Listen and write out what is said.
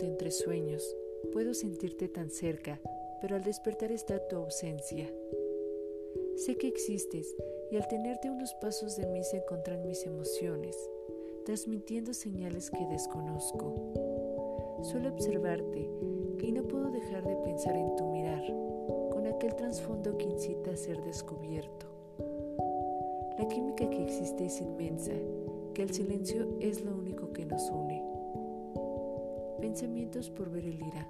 entre sueños, puedo sentirte tan cerca, pero al despertar está tu ausencia. Sé que existes y al tenerte unos pasos de mí se encuentran mis emociones, transmitiendo señales que desconozco. Suelo observarte y no puedo dejar de pensar en tu mirar, con aquel trasfondo que incita a ser descubierto. La química que existe es inmensa, que el silencio es lo único que nos une. Pensamientos por ver el ira.